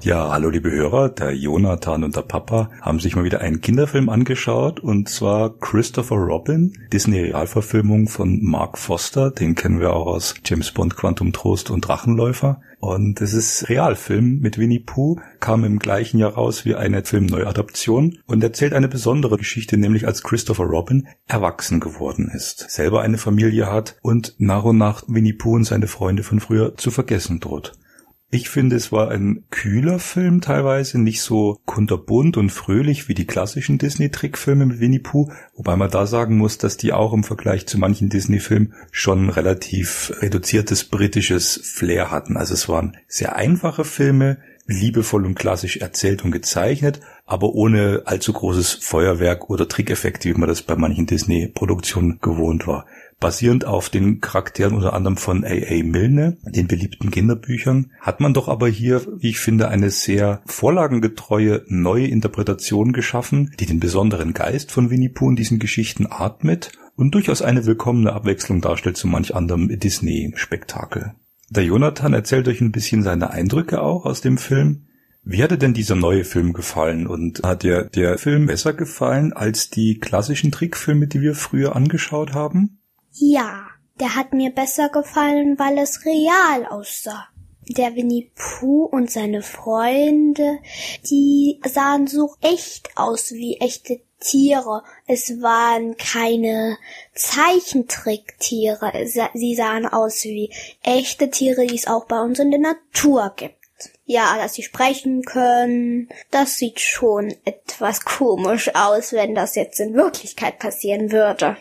Ja, hallo liebe Hörer, der Jonathan und der Papa haben sich mal wieder einen Kinderfilm angeschaut und zwar Christopher Robin, Disney-Realverfilmung von Mark Foster, den kennen wir auch aus James Bond, Quantum Trost und Drachenläufer. Und es ist Realfilm mit Winnie Pooh, kam im gleichen Jahr raus wie eine Filmneuadaption und erzählt eine besondere Geschichte, nämlich als Christopher Robin erwachsen geworden ist, selber eine Familie hat und nach und nach Winnie Pooh und seine Freunde von früher zu vergessen droht. Ich finde, es war ein kühler Film teilweise, nicht so kunterbunt und fröhlich wie die klassischen Disney-Trickfilme mit Winnie Pooh, wobei man da sagen muss, dass die auch im Vergleich zu manchen Disney-Filmen schon relativ reduziertes britisches Flair hatten. Also es waren sehr einfache Filme, liebevoll und klassisch erzählt und gezeichnet, aber ohne allzu großes Feuerwerk oder Trickeffekte, wie man das bei manchen Disney-Produktionen gewohnt war basierend auf den Charakteren unter anderem von A.A. Milne, den beliebten Kinderbüchern, hat man doch aber hier, wie ich finde, eine sehr vorlagengetreue neue Interpretation geschaffen, die den besonderen Geist von Winnie Pooh in diesen Geschichten atmet und durchaus eine willkommene Abwechslung darstellt zu manch anderem Disney-Spektakel. Der Jonathan erzählt euch ein bisschen seine Eindrücke auch aus dem Film. Wie hat denn dieser neue Film gefallen und hat dir der Film besser gefallen als die klassischen Trickfilme, die wir früher angeschaut haben? Ja, der hat mir besser gefallen, weil es real aussah. Der Winnie Pooh und seine Freunde, die sahen so echt aus wie echte Tiere. Es waren keine Zeichentricktiere. Sie sahen aus wie echte Tiere, die es auch bei uns in der Natur gibt. Ja, dass sie sprechen können, das sieht schon etwas komisch aus, wenn das jetzt in Wirklichkeit passieren würde.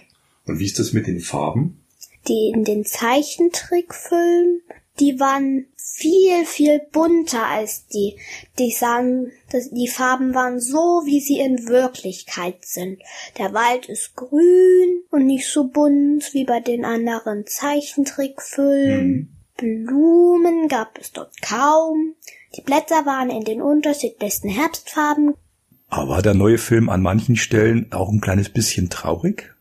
Und wie ist das mit den Farben? Die in den Zeichentrickfilmen, die waren viel, viel bunter als die. Die sahen, die Farben waren so, wie sie in Wirklichkeit sind. Der Wald ist grün und nicht so bunt wie bei den anderen Zeichentrickfilmen. Mhm. Blumen gab es dort kaum. Die Blätter waren in den unterschiedlichsten Herbstfarben. Aber war der neue Film an manchen Stellen auch ein kleines bisschen traurig?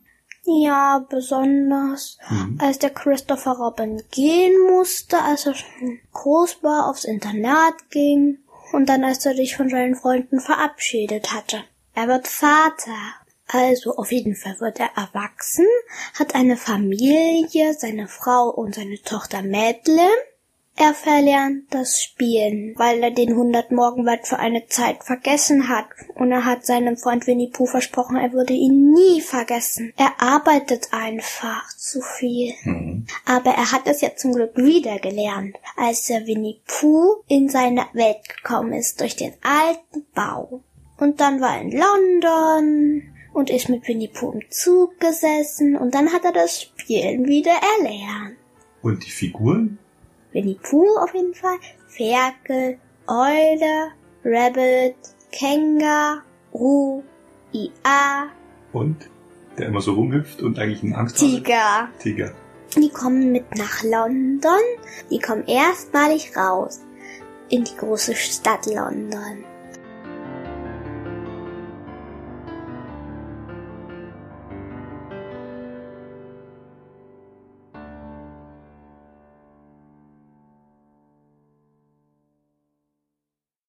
Ja, besonders mhm. als der Christopher Robin gehen musste, als er schon groß war, aufs Internat ging und dann als er sich von seinen Freunden verabschiedet hatte. Er wird Vater. Also auf jeden Fall wird er erwachsen, hat eine Familie, seine Frau und seine Tochter Madeline er verlernt das Spielen, weil er den 100 Morgenwald für eine Zeit vergessen hat. Und er hat seinem Freund Winnie Pooh versprochen, er würde ihn nie vergessen. Er arbeitet einfach zu viel. Mhm. Aber er hat es ja zum Glück wieder gelernt, als er Winnie Pooh in seine Welt gekommen ist durch den alten Bau. Und dann war er in London und ist mit Winnie Pooh im Zug gesessen und dann hat er das Spielen wieder erlernt. Und die Figuren? Winnie Pooh auf jeden Fall, Ferkel, Eule, Rabbit, Känguru, IA. Und? Der immer so rumhüpft und eigentlich einen Angst Tiger. hat. Tiger. Die kommen mit nach London. Die kommen erstmalig raus in die große Stadt London.